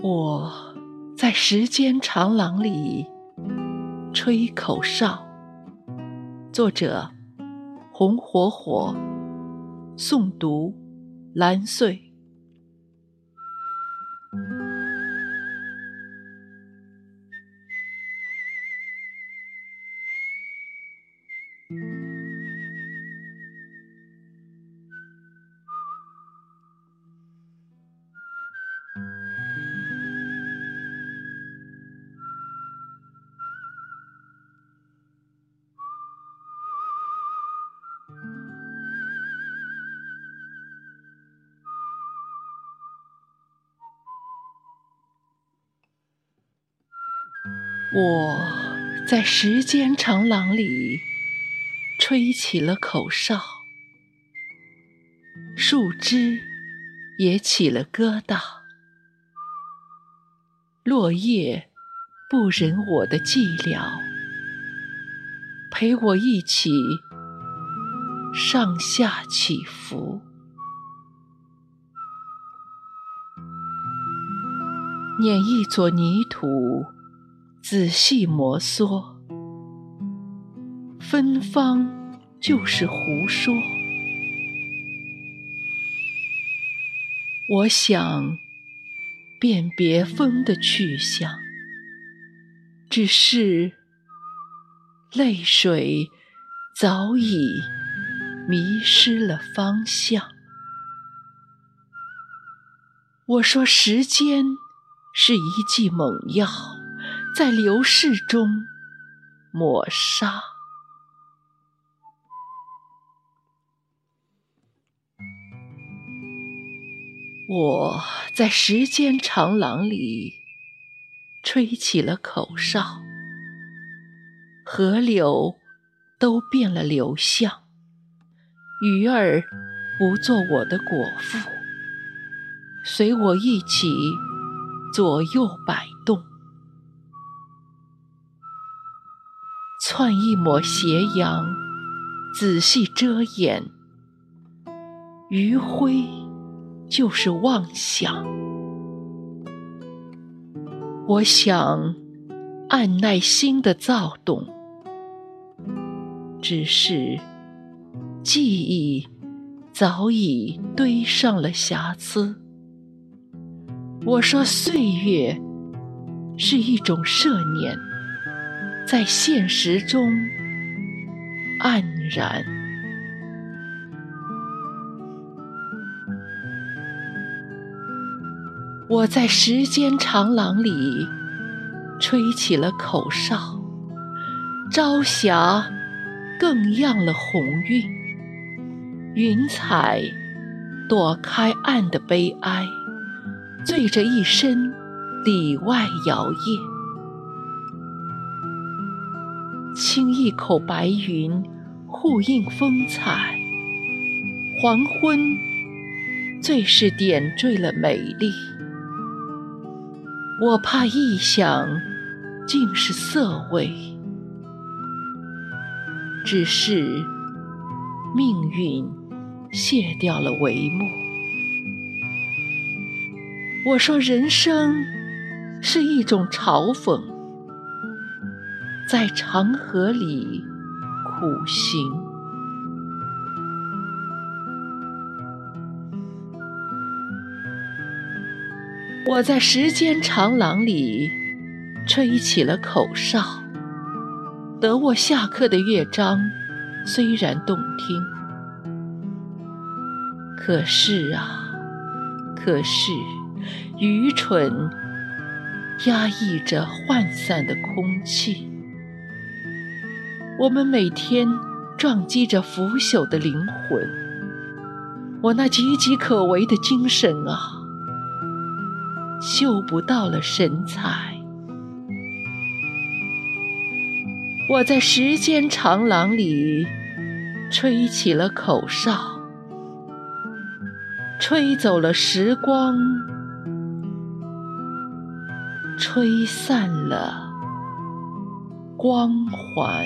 我在时间长廊里吹口哨。作者：红火火，诵读蓝穗。我在时间长廊里吹起了口哨，树枝也起了疙瘩，落叶不忍我的寂寥，陪我一起上下起伏，捻一撮泥土。仔细摩挲，芬芳就是胡说。我想辨别风的去向，只是泪水早已迷失了方向。我说，时间是一剂猛药。在流逝中抹杀。我在时间长廊里吹起了口哨，河流都变了流向，鱼儿不做我的果腹，随我一起左右摆动。窜一抹斜阳，仔细遮掩，余晖就是妄想。我想按耐心的躁动，只是记忆早已堆上了瑕疵。我说岁月是一种奢念。在现实中黯然，我在时间长廊里吹起了口哨，朝霞更漾了红晕，云彩躲开暗的悲哀，醉着一身里外摇曳。轻一口白云，互映风采。黄昏，最是点缀了美丽。我怕臆想竟是色味，只是命运卸掉了帷幕。我说，人生是一种嘲讽。在长河里苦行，我在时间长廊里吹起了口哨。得我下课的乐章虽然动听，可是啊，可是愚蠢压抑着涣散的空气。我们每天撞击着腐朽的灵魂，我那岌岌可危的精神啊，嗅不到了神采。我在时间长廊里吹起了口哨，吹走了时光，吹散了光环。